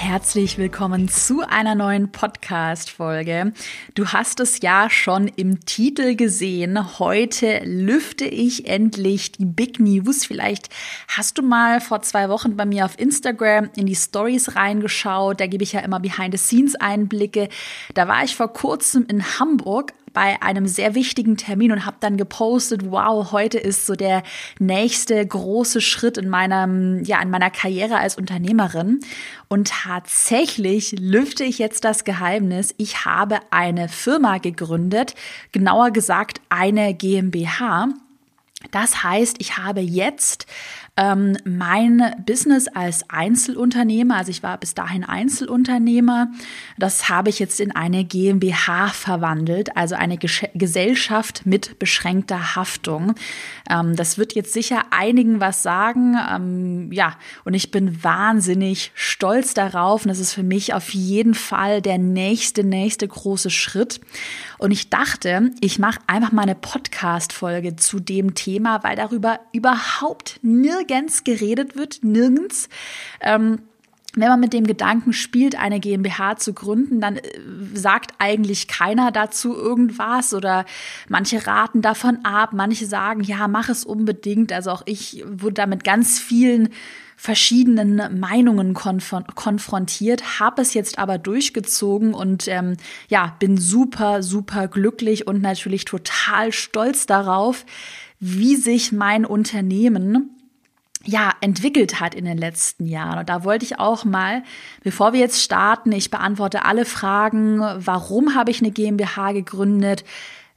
Herzlich willkommen zu einer neuen Podcast-Folge. Du hast es ja schon im Titel gesehen. Heute lüfte ich endlich die Big News. Vielleicht hast du mal vor zwei Wochen bei mir auf Instagram in die Stories reingeschaut. Da gebe ich ja immer Behind-the-Scenes-Einblicke. Da war ich vor kurzem in Hamburg bei einem sehr wichtigen Termin und habe dann gepostet, wow, heute ist so der nächste große Schritt in meinem ja, in meiner Karriere als Unternehmerin und tatsächlich lüfte ich jetzt das Geheimnis, ich habe eine Firma gegründet, genauer gesagt eine GmbH. Das heißt, ich habe jetzt ähm, mein Business als Einzelunternehmer, also ich war bis dahin Einzelunternehmer, das habe ich jetzt in eine GmbH verwandelt, also eine Gesch Gesellschaft mit beschränkter Haftung. Ähm, das wird jetzt sicher einigen was sagen. Ähm, ja, und ich bin wahnsinnig stolz darauf und das ist für mich auf jeden Fall der nächste, nächste große Schritt. Und ich dachte, ich mache einfach mal eine Podcast-Folge zu dem Thema, weil darüber überhaupt nirgends geredet wird, nirgends. Ähm, wenn man mit dem Gedanken spielt, eine GmbH zu gründen, dann äh, sagt eigentlich keiner dazu irgendwas oder manche raten davon ab, manche sagen, ja, mach es unbedingt. Also auch ich wurde da mit ganz vielen verschiedenen Meinungen konf konfrontiert, habe es jetzt aber durchgezogen und ähm, ja, bin super, super glücklich und natürlich total stolz darauf, wie sich mein Unternehmen ja, entwickelt hat in den letzten Jahren. Und da wollte ich auch mal, bevor wir jetzt starten, ich beantworte alle Fragen, warum habe ich eine GmbH gegründet?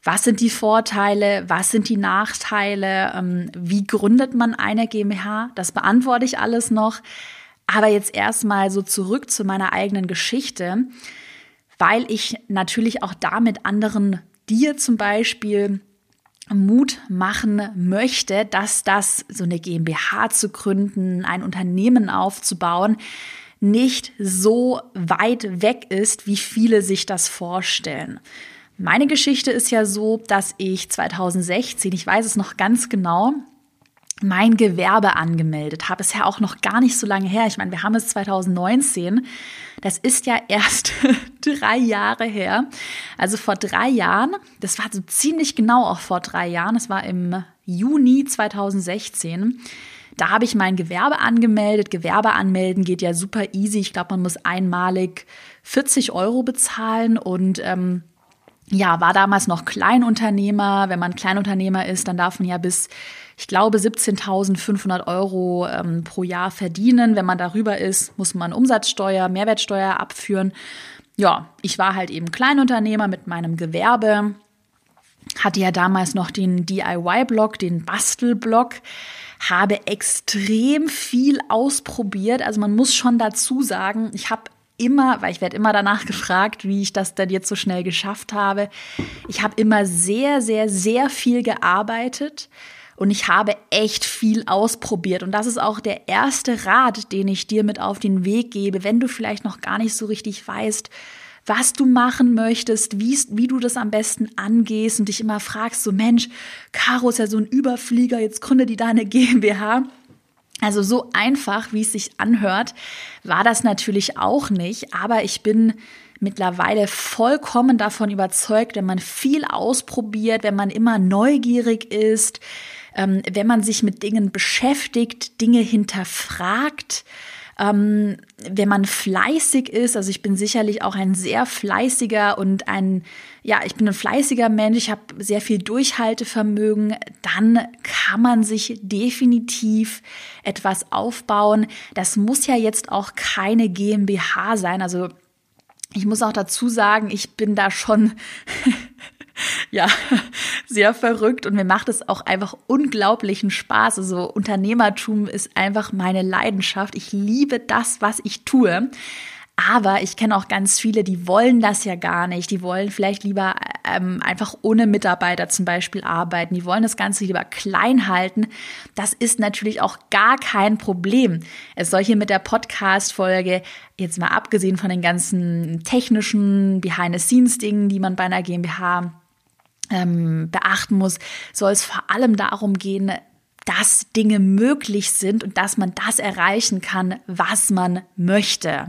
Was sind die Vorteile? Was sind die Nachteile? Ähm, wie gründet man eine GmbH? Das beantworte ich alles noch. Aber jetzt erstmal so zurück zu meiner eigenen Geschichte, weil ich natürlich auch damit anderen dir zum Beispiel Mut machen möchte, dass das so eine GmbH zu gründen, ein Unternehmen aufzubauen, nicht so weit weg ist, wie viele sich das vorstellen. Meine Geschichte ist ja so, dass ich 2016, ich weiß es noch ganz genau, mein Gewerbe angemeldet habe. Ist ja auch noch gar nicht so lange her. Ich meine, wir haben es 2019. Das ist ja erst drei Jahre her. Also vor drei Jahren, das war so ziemlich genau auch vor drei Jahren, das war im Juni 2016. Da habe ich mein Gewerbe angemeldet. Gewerbe anmelden geht ja super easy. Ich glaube, man muss einmalig 40 Euro bezahlen und ähm, ja, war damals noch Kleinunternehmer. Wenn man Kleinunternehmer ist, dann darf man ja bis, ich glaube, 17.500 Euro ähm, pro Jahr verdienen. Wenn man darüber ist, muss man Umsatzsteuer, Mehrwertsteuer abführen. Ja, ich war halt eben Kleinunternehmer mit meinem Gewerbe. Hatte ja damals noch den DIY-Blog, den Bastel-Blog habe extrem viel ausprobiert. Also man muss schon dazu sagen, ich habe immer, weil ich werde immer danach gefragt, wie ich das denn jetzt so schnell geschafft habe. Ich habe immer sehr, sehr, sehr viel gearbeitet und ich habe echt viel ausprobiert. Und das ist auch der erste Rat, den ich dir mit auf den Weg gebe, wenn du vielleicht noch gar nicht so richtig weißt, was du machen möchtest, wie, wie du das am besten angehst und dich immer fragst, so Mensch, Caro ist ja so ein Überflieger, jetzt gründe die deine GmbH. Also so einfach, wie es sich anhört, war das natürlich auch nicht, aber ich bin mittlerweile vollkommen davon überzeugt, wenn man viel ausprobiert, wenn man immer neugierig ist, ähm, wenn man sich mit Dingen beschäftigt, Dinge hinterfragt, ähm, wenn man fleißig ist, also ich bin sicherlich auch ein sehr fleißiger und ein, ja, ich bin ein fleißiger Mensch, ich habe sehr viel Durchhaltevermögen, dann kann man sich definitiv etwas aufbauen. Das muss ja jetzt auch keine GmbH sein, also ich muss auch dazu sagen, ich bin da schon ja, sehr verrückt und mir macht es auch einfach unglaublichen Spaß. Also Unternehmertum ist einfach meine Leidenschaft. Ich liebe das, was ich tue. Aber ich kenne auch ganz viele, die wollen das ja gar nicht. Die wollen vielleicht lieber ähm, einfach ohne Mitarbeiter zum Beispiel arbeiten. Die wollen das Ganze lieber klein halten. Das ist natürlich auch gar kein Problem. Es soll hier mit der Podcast-Folge jetzt mal abgesehen von den ganzen technischen Behind-the-Scenes-Dingen, die man bei einer GmbH ähm, beachten muss, soll es vor allem darum gehen, dass Dinge möglich sind und dass man das erreichen kann, was man möchte,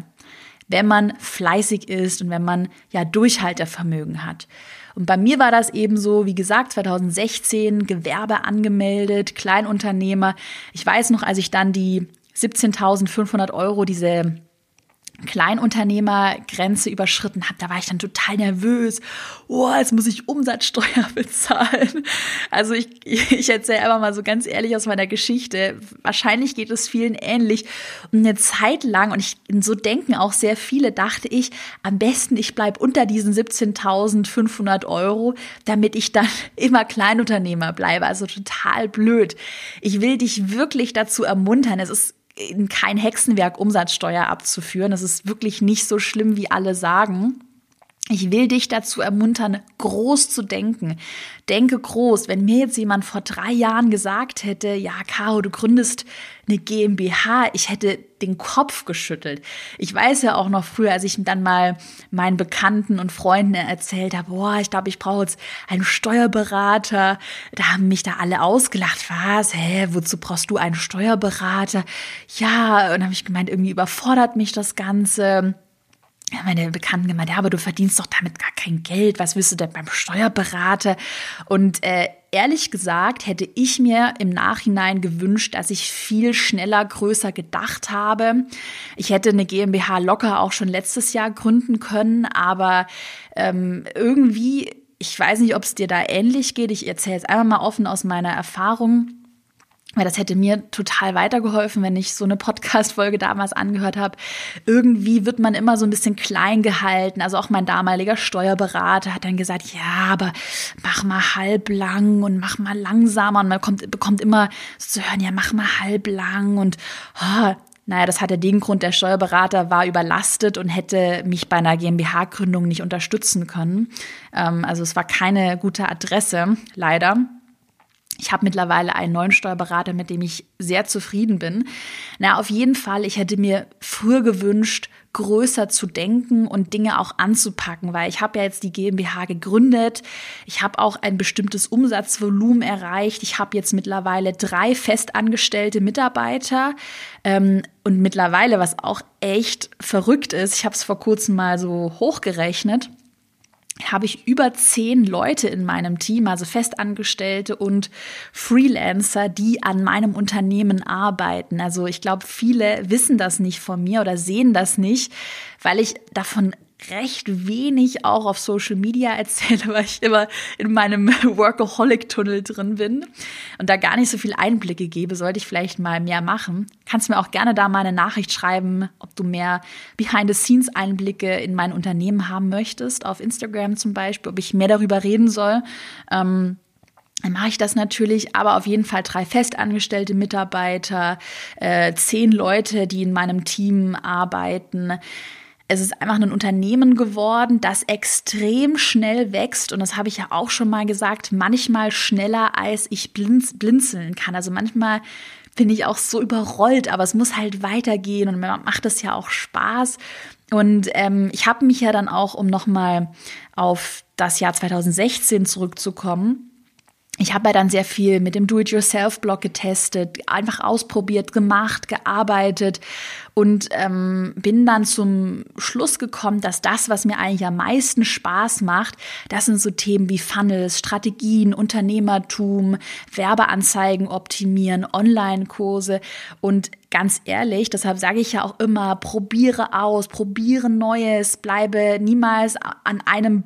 wenn man fleißig ist und wenn man ja Durchhaltevermögen hat. Und bei mir war das eben so, wie gesagt, 2016 Gewerbe angemeldet, Kleinunternehmer. Ich weiß noch, als ich dann die 17.500 Euro, diese Kleinunternehmergrenze überschritten habe, da war ich dann total nervös. Oh, jetzt muss ich Umsatzsteuer bezahlen. Also ich, ich erzähle einfach mal so ganz ehrlich aus meiner Geschichte. Wahrscheinlich geht es vielen ähnlich. Und eine Zeit lang, und ich, so denken auch sehr viele, dachte ich, am besten ich bleib unter diesen 17.500 Euro, damit ich dann immer Kleinunternehmer bleibe. Also total blöd. Ich will dich wirklich dazu ermuntern. Es ist kein Hexenwerk, Umsatzsteuer abzuführen. Das ist wirklich nicht so schlimm, wie alle sagen. Ich will dich dazu ermuntern, groß zu denken. Denke groß. Wenn mir jetzt jemand vor drei Jahren gesagt hätte, ja, Caro, du gründest eine GmbH, ich hätte den Kopf geschüttelt. Ich weiß ja auch noch früher, als ich dann mal meinen Bekannten und Freunden erzählt habe, boah, ich glaube, ich brauche jetzt einen Steuerberater. Da haben mich da alle ausgelacht. Was? Hä, wozu brauchst du einen Steuerberater? Ja, und habe ich gemeint, irgendwie überfordert mich das Ganze meine Bekannten gemeint, ja, aber du verdienst doch damit gar kein Geld. Was willst du denn beim Steuerberater? Und äh, ehrlich gesagt hätte ich mir im Nachhinein gewünscht, dass ich viel schneller, größer gedacht habe. Ich hätte eine GmbH locker auch schon letztes Jahr gründen können, aber ähm, irgendwie, ich weiß nicht, ob es dir da ähnlich geht. Ich erzähle jetzt einfach mal offen aus meiner Erfahrung weil das hätte mir total weitergeholfen, wenn ich so eine Podcast-Folge damals angehört habe. Irgendwie wird man immer so ein bisschen klein gehalten. Also auch mein damaliger Steuerberater hat dann gesagt, ja, aber mach mal halblang und mach mal langsamer. Und man kommt, bekommt immer zu hören, ja, mach mal halblang und oh, naja, das hatte den Grund, der Steuerberater war überlastet und hätte mich bei einer GmbH-Gründung nicht unterstützen können. Ähm, also es war keine gute Adresse, leider. Ich habe mittlerweile einen neuen Steuerberater, mit dem ich sehr zufrieden bin. Na, auf jeden Fall, ich hätte mir früher gewünscht, größer zu denken und Dinge auch anzupacken, weil ich habe ja jetzt die GmbH gegründet. Ich habe auch ein bestimmtes Umsatzvolumen erreicht. Ich habe jetzt mittlerweile drei festangestellte Mitarbeiter. Ähm, und mittlerweile, was auch echt verrückt ist, ich habe es vor kurzem mal so hochgerechnet habe ich über zehn Leute in meinem Team, also Festangestellte und Freelancer, die an meinem Unternehmen arbeiten. Also ich glaube, viele wissen das nicht von mir oder sehen das nicht, weil ich davon recht wenig auch auf Social Media erzähle, weil ich immer in meinem Workaholic-Tunnel drin bin und da gar nicht so viel Einblicke gebe, sollte ich vielleicht mal mehr machen. Kannst mir auch gerne da mal eine Nachricht schreiben, ob du mehr Behind-the-Scenes-Einblicke in mein Unternehmen haben möchtest, auf Instagram zum Beispiel, ob ich mehr darüber reden soll. Ähm, dann mache ich das natürlich, aber auf jeden Fall drei festangestellte Mitarbeiter, äh, zehn Leute, die in meinem Team arbeiten es ist einfach ein Unternehmen geworden, das extrem schnell wächst. Und das habe ich ja auch schon mal gesagt, manchmal schneller, als ich blinz, blinzeln kann. Also manchmal bin ich auch so überrollt, aber es muss halt weitergehen und mir macht es ja auch Spaß. Und ähm, ich habe mich ja dann auch, um nochmal auf das Jahr 2016 zurückzukommen, ich habe ja dann sehr viel mit dem Do-it-yourself-Blog getestet, einfach ausprobiert, gemacht, gearbeitet und ähm, bin dann zum Schluss gekommen, dass das, was mir eigentlich am meisten Spaß macht, das sind so Themen wie Funnels, Strategien, Unternehmertum, Werbeanzeigen optimieren, Online-Kurse und ganz ehrlich, deshalb sage ich ja auch immer, probiere aus, probiere Neues, bleibe niemals an einem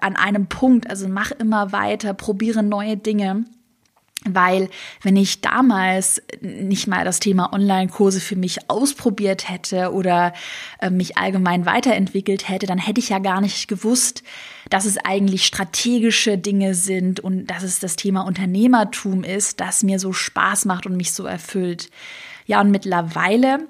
an einem Punkt. Also mach immer weiter, probiere neue Dinge. Weil wenn ich damals nicht mal das Thema Online-Kurse für mich ausprobiert hätte oder äh, mich allgemein weiterentwickelt hätte, dann hätte ich ja gar nicht gewusst, dass es eigentlich strategische Dinge sind und dass es das Thema Unternehmertum ist, das mir so Spaß macht und mich so erfüllt. Ja, und mittlerweile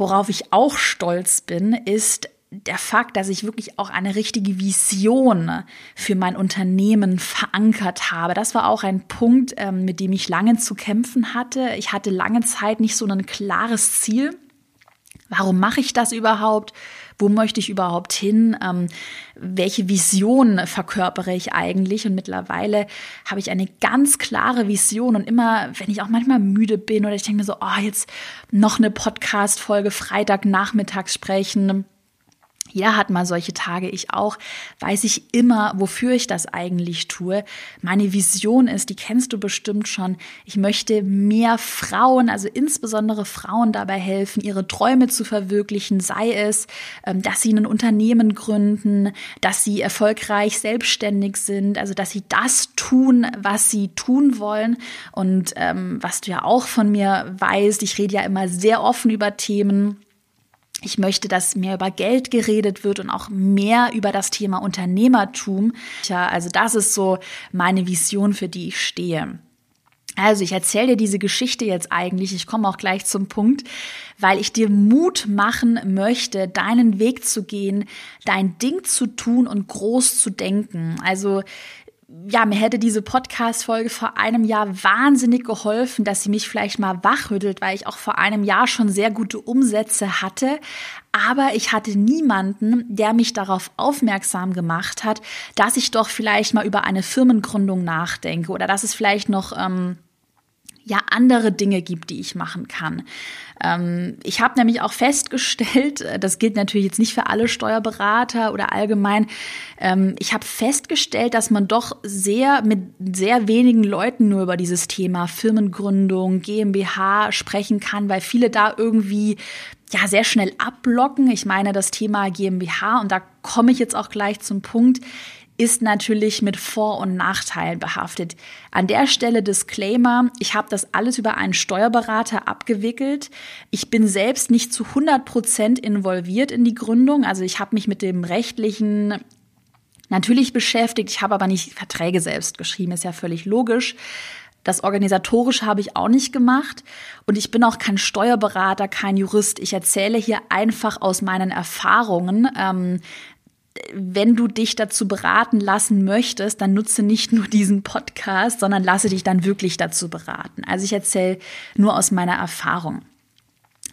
Worauf ich auch stolz bin, ist der Fakt, dass ich wirklich auch eine richtige Vision für mein Unternehmen verankert habe. Das war auch ein Punkt, ähm, mit dem ich lange zu kämpfen hatte. Ich hatte lange Zeit nicht so ein klares Ziel. Warum mache ich das überhaupt? Wo möchte ich überhaupt hin? Ähm, welche Vision verkörpere ich eigentlich? Und mittlerweile habe ich eine ganz klare Vision. Und immer, wenn ich auch manchmal müde bin oder ich denke mir so, oh, jetzt noch eine Podcast-Folge Freitagnachmittags sprechen, jeder hat mal solche Tage, ich auch, weiß ich immer, wofür ich das eigentlich tue. Meine Vision ist, die kennst du bestimmt schon, ich möchte mehr Frauen, also insbesondere Frauen dabei helfen, ihre Träume zu verwirklichen, sei es, ähm, dass sie ein Unternehmen gründen, dass sie erfolgreich selbstständig sind, also dass sie das tun, was sie tun wollen. Und ähm, was du ja auch von mir weißt, ich rede ja immer sehr offen über Themen ich möchte, dass mehr über Geld geredet wird und auch mehr über das Thema Unternehmertum. Ja, also das ist so meine Vision, für die ich stehe. Also ich erzähle dir diese Geschichte jetzt eigentlich, ich komme auch gleich zum Punkt, weil ich dir Mut machen möchte, deinen Weg zu gehen, dein Ding zu tun und groß zu denken. Also ja, mir hätte diese Podcast-Folge vor einem Jahr wahnsinnig geholfen, dass sie mich vielleicht mal wachrüttelt, weil ich auch vor einem Jahr schon sehr gute Umsätze hatte. Aber ich hatte niemanden, der mich darauf aufmerksam gemacht hat, dass ich doch vielleicht mal über eine Firmengründung nachdenke oder dass es vielleicht noch ähm, ja andere Dinge gibt, die ich machen kann. Ähm, ich habe nämlich auch festgestellt, äh, das gilt natürlich jetzt nicht für alle Steuerberater oder allgemein, ähm, ich habe festgestellt, dass man doch sehr mit sehr wenigen Leuten nur über dieses Thema Firmengründung, GmbH sprechen kann, weil viele da irgendwie ja sehr schnell abblocken. Ich meine das Thema GmbH und da komme ich jetzt auch gleich zum Punkt ist natürlich mit Vor- und Nachteilen behaftet. An der Stelle Disclaimer, ich habe das alles über einen Steuerberater abgewickelt. Ich bin selbst nicht zu 100 Prozent involviert in die Gründung. Also ich habe mich mit dem rechtlichen natürlich beschäftigt. Ich habe aber nicht Verträge selbst geschrieben, ist ja völlig logisch. Das Organisatorische habe ich auch nicht gemacht und ich bin auch kein Steuerberater, kein Jurist. Ich erzähle hier einfach aus meinen Erfahrungen, ähm, wenn du dich dazu beraten lassen möchtest, dann nutze nicht nur diesen Podcast, sondern lasse dich dann wirklich dazu beraten. Also ich erzähle nur aus meiner Erfahrung.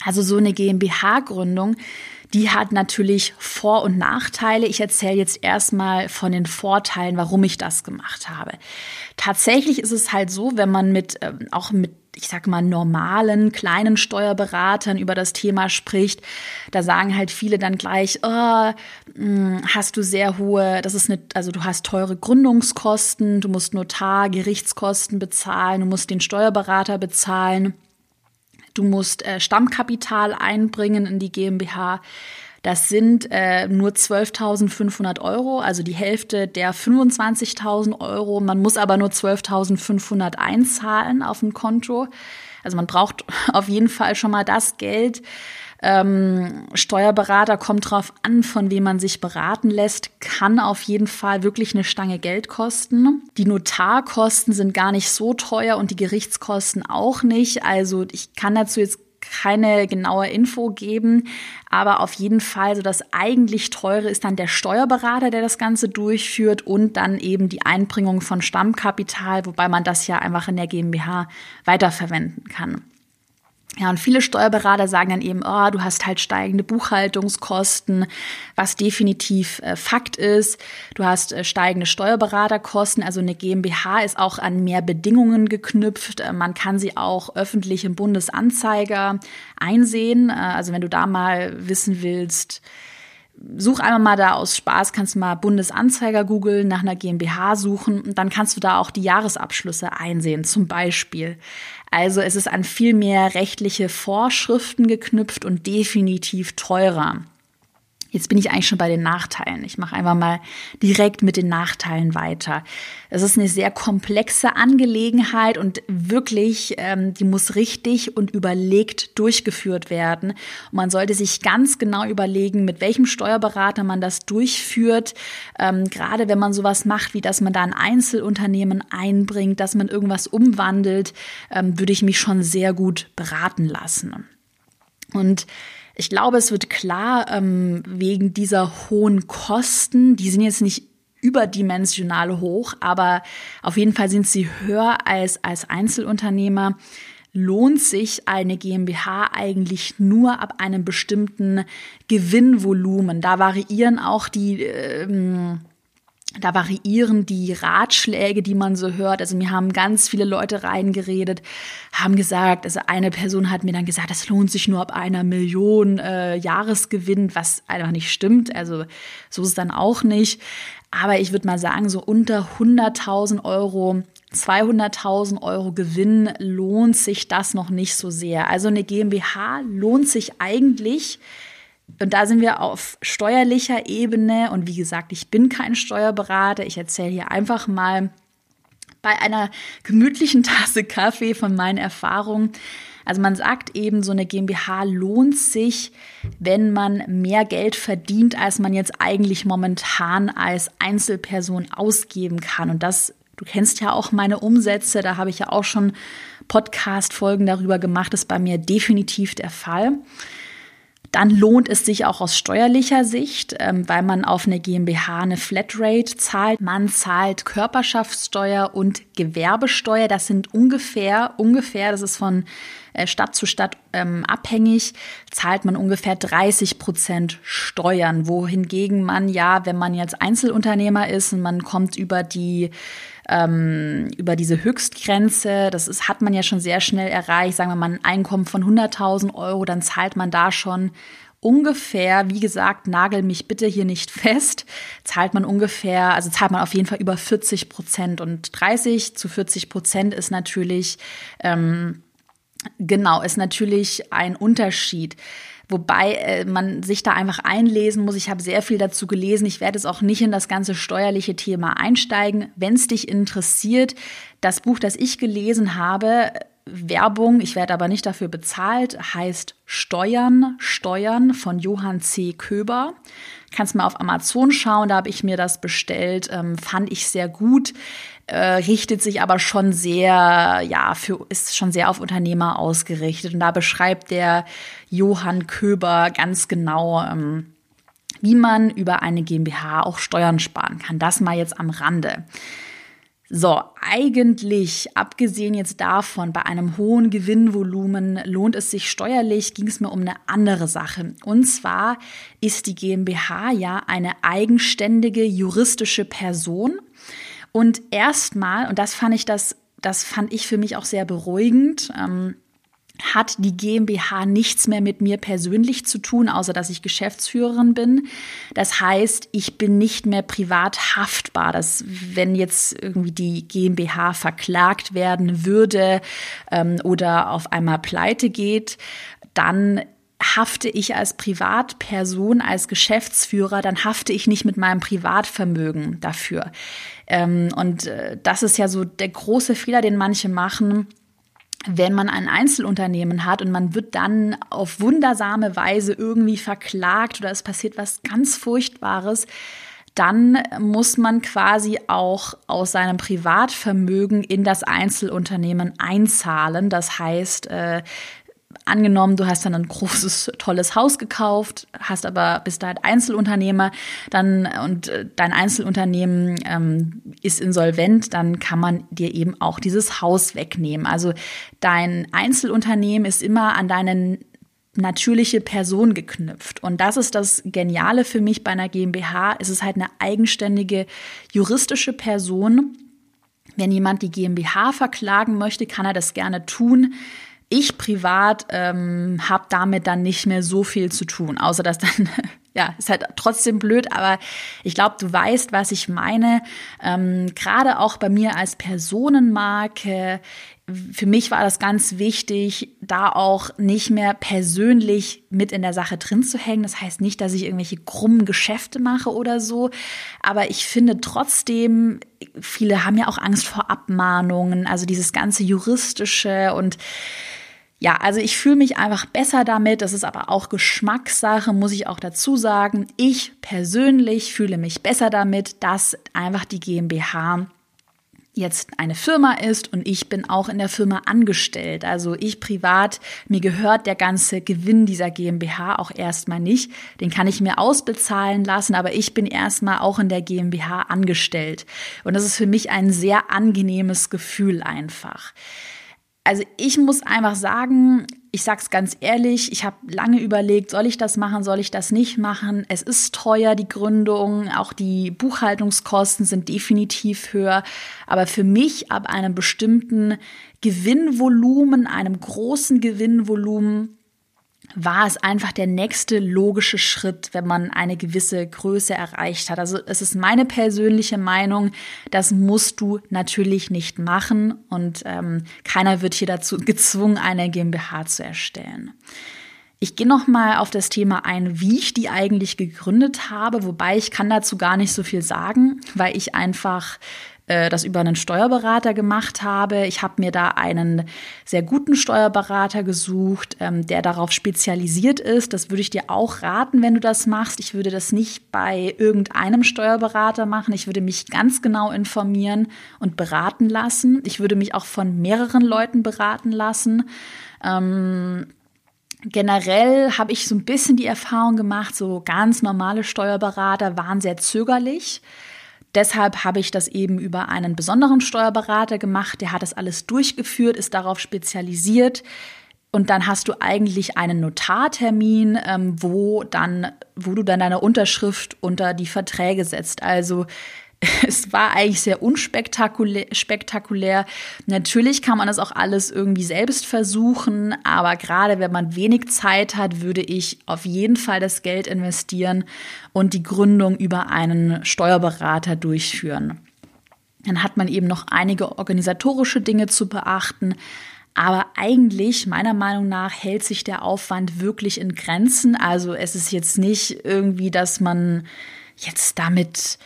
Also so eine GmbH-Gründung, die hat natürlich Vor- und Nachteile. Ich erzähle jetzt erstmal von den Vorteilen, warum ich das gemacht habe. Tatsächlich ist es halt so, wenn man mit ähm, auch mit ich sag mal, normalen kleinen Steuerberatern über das Thema spricht, da sagen halt viele dann gleich, oh, hast du sehr hohe, das ist eine, also du hast teure Gründungskosten, du musst Notar, Gerichtskosten bezahlen, du musst den Steuerberater bezahlen, du musst äh, Stammkapital einbringen in die GmbH. Das sind äh, nur 12.500 Euro, also die Hälfte der 25.000 Euro. Man muss aber nur 12.500 einzahlen auf ein Konto. Also man braucht auf jeden Fall schon mal das Geld. Ähm, Steuerberater kommt drauf an, von wem man sich beraten lässt, kann auf jeden Fall wirklich eine Stange Geld kosten. Die Notarkosten sind gar nicht so teuer und die Gerichtskosten auch nicht. Also ich kann dazu jetzt keine genaue Info geben, aber auf jeden Fall so das eigentlich teure ist dann der Steuerberater, der das Ganze durchführt und dann eben die Einbringung von Stammkapital, wobei man das ja einfach in der GmbH weiterverwenden kann. Ja, und viele Steuerberater sagen dann eben, oh, du hast halt steigende Buchhaltungskosten, was definitiv äh, Fakt ist. Du hast äh, steigende Steuerberaterkosten, also eine GmbH ist auch an mehr Bedingungen geknüpft. Äh, man kann sie auch öffentlich im Bundesanzeiger einsehen. Äh, also wenn du da mal wissen willst, such einmal mal da aus Spaß, kannst mal Bundesanzeiger googeln, nach einer GmbH suchen und dann kannst du da auch die Jahresabschlüsse einsehen, zum Beispiel. Also es ist an viel mehr rechtliche Vorschriften geknüpft und definitiv teurer. Jetzt bin ich eigentlich schon bei den Nachteilen. Ich mache einfach mal direkt mit den Nachteilen weiter. Es ist eine sehr komplexe Angelegenheit und wirklich, ähm, die muss richtig und überlegt durchgeführt werden. Und man sollte sich ganz genau überlegen, mit welchem Steuerberater man das durchführt. Ähm, gerade wenn man sowas macht, wie dass man da ein Einzelunternehmen einbringt, dass man irgendwas umwandelt, ähm, würde ich mich schon sehr gut beraten lassen. Und Ich glaube, es wird klar, ähm, wegen dieser hohen Kosten, die sind jetzt nicht überdimensional hoch, aber auf jeden Fall sind sie höher als als Einzelunternehmer. Lohnt sich eine GmbH eigentlich nur ab einem bestimmten Gewinnvolumen. Da variieren auch die ähm, da variieren die Ratschläge, die man so hört. Also mir haben ganz viele Leute reingeredet, haben gesagt, also eine Person hat mir dann gesagt, das lohnt sich nur ab einer Million äh, Jahresgewinn, was einfach nicht stimmt. Also so ist es dann auch nicht. Aber ich würde mal sagen, so unter 100.000 Euro 200.000 Euro Gewinn lohnt sich das noch nicht so sehr. Also eine GmbH lohnt sich eigentlich, und da sind wir auf steuerlicher Ebene. Und wie gesagt, ich bin kein Steuerberater. Ich erzähle hier einfach mal bei einer gemütlichen Tasse Kaffee von meinen Erfahrungen. Also man sagt eben, so eine GmbH lohnt sich, wenn man mehr Geld verdient, als man jetzt eigentlich momentan als Einzelperson ausgeben kann. Und das, du kennst ja auch meine Umsätze, da habe ich ja auch schon Podcast-Folgen darüber gemacht, ist bei mir definitiv der Fall dann lohnt es sich auch aus steuerlicher Sicht, ähm, weil man auf eine GmbH eine Flatrate zahlt. Man zahlt Körperschaftssteuer und Gewerbesteuer. Das sind ungefähr, ungefähr, das ist von äh, Stadt zu Stadt ähm, abhängig, zahlt man ungefähr 30 Prozent Steuern. Wohingegen man ja, wenn man jetzt Einzelunternehmer ist und man kommt über die ähm, über diese Höchstgrenze, das ist, hat man ja schon sehr schnell erreicht, sagen wir mal ein Einkommen von 100.000 Euro, dann zahlt man da schon ungefähr, wie gesagt, nagel mich bitte hier nicht fest, zahlt man ungefähr, also zahlt man auf jeden Fall über 40 Prozent. Und 30 zu 40 Prozent ist natürlich, ähm, genau, ist natürlich ein Unterschied. Wobei äh, man sich da einfach einlesen muss. Ich habe sehr viel dazu gelesen. Ich werde es auch nicht in das ganze steuerliche Thema einsteigen. Wenn es dich interessiert, das Buch, das ich gelesen habe, Werbung, ich werde aber nicht dafür bezahlt, heißt Steuern, Steuern von Johann C. Köber. Kannst mal auf Amazon schauen, da habe ich mir das bestellt, ähm, fand ich sehr gut äh, richtet sich aber schon sehr, ja, für, ist schon sehr auf Unternehmer ausgerichtet. Und da beschreibt der Johann Köber ganz genau, ähm, wie man über eine GmbH auch Steuern sparen kann. Das mal jetzt am Rande. So, eigentlich, abgesehen jetzt davon, bei einem hohen Gewinnvolumen lohnt es sich steuerlich, ging es mir um eine andere Sache. Und zwar ist die GmbH ja eine eigenständige juristische Person und erstmal, und das fand ich das, das fand ich für mich auch sehr beruhigend, ähm, hat die GmbH nichts mehr mit mir persönlich zu tun, außer dass ich Geschäftsführerin bin. Das heißt, ich bin nicht mehr privat haftbar. Dass, wenn jetzt irgendwie die GmbH verklagt werden würde ähm, oder auf einmal pleite geht, dann hafte ich als Privatperson, als Geschäftsführer, dann hafte ich nicht mit meinem Privatvermögen dafür. Ähm, und äh, das ist ja so der große Fehler, den manche machen wenn man ein Einzelunternehmen hat und man wird dann auf wundersame Weise irgendwie verklagt oder es passiert was ganz Furchtbares, dann muss man quasi auch aus seinem Privatvermögen in das Einzelunternehmen einzahlen. Das heißt, äh, angenommen, du hast dann ein großes, tolles Haus gekauft, hast aber bist halt Einzelunternehmer, dann und äh, dein Einzelunternehmen ähm, ist insolvent, dann kann man dir eben auch dieses Haus wegnehmen. Also dein Einzelunternehmen ist immer an deinen natürliche Person geknüpft. Und das ist das Geniale für mich bei einer GmbH. Es ist halt eine eigenständige juristische Person. Wenn jemand die GmbH verklagen möchte, kann er das gerne tun. Ich privat ähm, habe damit dann nicht mehr so viel zu tun, außer dass dann, ja, ist halt trotzdem blöd, aber ich glaube, du weißt, was ich meine. Ähm, Gerade auch bei mir als Personenmarke für mich war das ganz wichtig, da auch nicht mehr persönlich mit in der Sache drin zu hängen. Das heißt nicht, dass ich irgendwelche krummen Geschäfte mache oder so. Aber ich finde trotzdem, viele haben ja auch Angst vor Abmahnungen, also dieses ganze juristische und ja, also ich fühle mich einfach besser damit. Das ist aber auch Geschmackssache, muss ich auch dazu sagen. Ich persönlich fühle mich besser damit, dass einfach die GmbH jetzt eine Firma ist und ich bin auch in der Firma angestellt. Also ich privat, mir gehört der ganze Gewinn dieser GmbH auch erstmal nicht. Den kann ich mir ausbezahlen lassen, aber ich bin erstmal auch in der GmbH angestellt. Und das ist für mich ein sehr angenehmes Gefühl einfach. Also ich muss einfach sagen, ich sag's ganz ehrlich, ich habe lange überlegt, soll ich das machen, soll ich das nicht machen? Es ist teuer, die Gründung, auch die Buchhaltungskosten sind definitiv höher, aber für mich ab einem bestimmten Gewinnvolumen, einem großen Gewinnvolumen war es einfach der nächste logische Schritt, wenn man eine gewisse Größe erreicht hat. Also es ist meine persönliche Meinung, das musst du natürlich nicht machen und ähm, keiner wird hier dazu gezwungen, eine GmbH zu erstellen. Ich gehe noch mal auf das Thema ein, wie ich die eigentlich gegründet habe, wobei ich kann dazu gar nicht so viel sagen, weil ich einfach äh, das über einen Steuerberater gemacht habe. Ich habe mir da einen sehr guten Steuerberater gesucht, ähm, der darauf spezialisiert ist. Das würde ich dir auch raten, wenn du das machst. Ich würde das nicht bei irgendeinem Steuerberater machen. Ich würde mich ganz genau informieren und beraten lassen. Ich würde mich auch von mehreren Leuten beraten lassen. Ähm, Generell habe ich so ein bisschen die Erfahrung gemacht, so ganz normale Steuerberater waren sehr zögerlich. Deshalb habe ich das eben über einen besonderen Steuerberater gemacht. Der hat das alles durchgeführt, ist darauf spezialisiert. Und dann hast du eigentlich einen Notartermin, ähm, wo dann, wo du dann deine Unterschrift unter die Verträge setzt. Also es war eigentlich sehr unspektakulär. Spektakulär. Natürlich kann man das auch alles irgendwie selbst versuchen, aber gerade wenn man wenig Zeit hat, würde ich auf jeden Fall das Geld investieren und die Gründung über einen Steuerberater durchführen. Dann hat man eben noch einige organisatorische Dinge zu beachten. Aber eigentlich, meiner Meinung nach, hält sich der Aufwand wirklich in Grenzen. Also es ist jetzt nicht irgendwie, dass man jetzt damit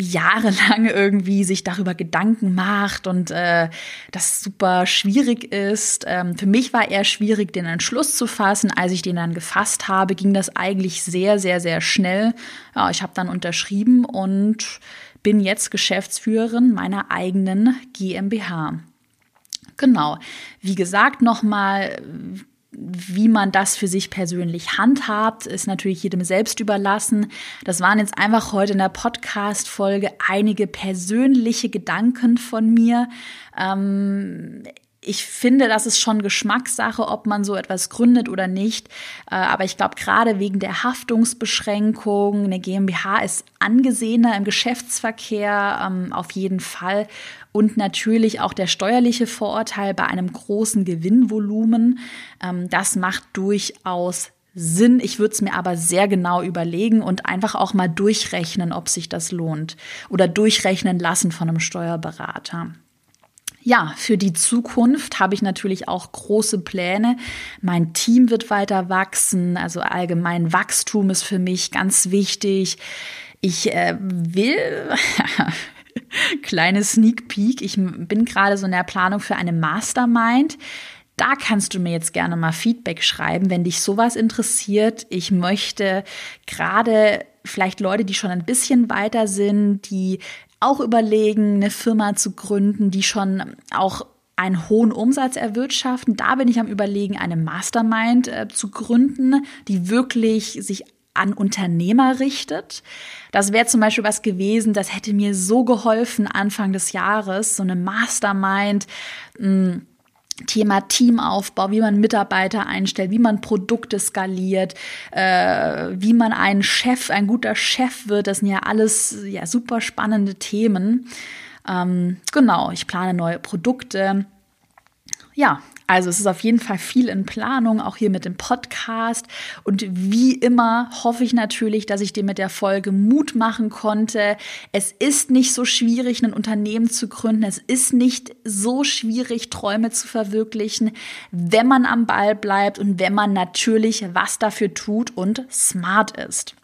jahrelang irgendwie sich darüber Gedanken macht und äh, das super schwierig ist. Ähm, für mich war eher schwierig, den Entschluss zu fassen. Als ich den dann gefasst habe, ging das eigentlich sehr, sehr, sehr schnell. Ja, ich habe dann unterschrieben und bin jetzt Geschäftsführerin meiner eigenen GmbH. Genau. Wie gesagt, nochmal, wie man das für sich persönlich handhabt, ist natürlich jedem selbst überlassen. Das waren jetzt einfach heute in der Podcast-Folge einige persönliche Gedanken von mir. Ähm, ich finde, das ist schon Geschmackssache, ob man so etwas gründet oder nicht. Äh, aber ich glaube, gerade wegen der Haftungsbeschränkung, eine GmbH ist angesehener im Geschäftsverkehr ähm, auf jeden Fall. Und natürlich auch der steuerliche Vorurteil bei einem großen Gewinnvolumen. Ähm, das macht durchaus Sinn. Ich würde es mir aber sehr genau überlegen und einfach auch mal durchrechnen, ob sich das lohnt. Oder durchrechnen lassen von einem Steuerberater. Ja, für die Zukunft habe ich natürlich auch große Pläne. Mein Team wird weiter wachsen. Also allgemein Wachstum ist für mich ganz wichtig. Ich äh, will, kleine Sneak Peek, ich bin gerade so in der Planung für eine Mastermind. Da kannst du mir jetzt gerne mal Feedback schreiben, wenn dich sowas interessiert. Ich möchte gerade vielleicht Leute, die schon ein bisschen weiter sind, die auch überlegen, eine Firma zu gründen, die schon auch einen hohen Umsatz erwirtschaften. Da bin ich am Überlegen, eine Mastermind äh, zu gründen, die wirklich sich an Unternehmer richtet. Das wäre zum Beispiel was gewesen, das hätte mir so geholfen Anfang des Jahres, so eine Mastermind. Mh, hm, Thema Teamaufbau, wie man Mitarbeiter einstellt, wie man Produkte skaliert, äh, wie man ein Chef, ein guter Chef wird. Das sind ja alles ja super spannende Themen. Ähm, genau, ich plane neue Produkte. Ja, also es ist auf jeden Fall viel in Planung, auch hier mit dem Podcast. Und wie immer hoffe ich natürlich, dass ich dir mit der Folge Mut machen konnte. Es ist nicht so schwierig, ein Unternehmen zu gründen. Es ist nicht so schwierig, Träume zu verwirklichen, wenn man am Ball bleibt und wenn man natürlich was dafür tut und smart ist.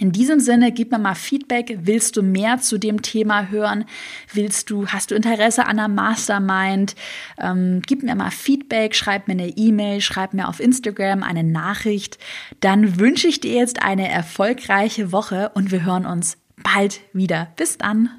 In diesem Sinne, gib mir mal Feedback. Willst du mehr zu dem Thema hören? Willst du, hast du Interesse an einer Mastermind? Ähm, gib mir mal Feedback, schreib mir eine E-Mail, schreib mir auf Instagram eine Nachricht. Dann wünsche ich dir jetzt eine erfolgreiche Woche und wir hören uns bald wieder. Bis dann.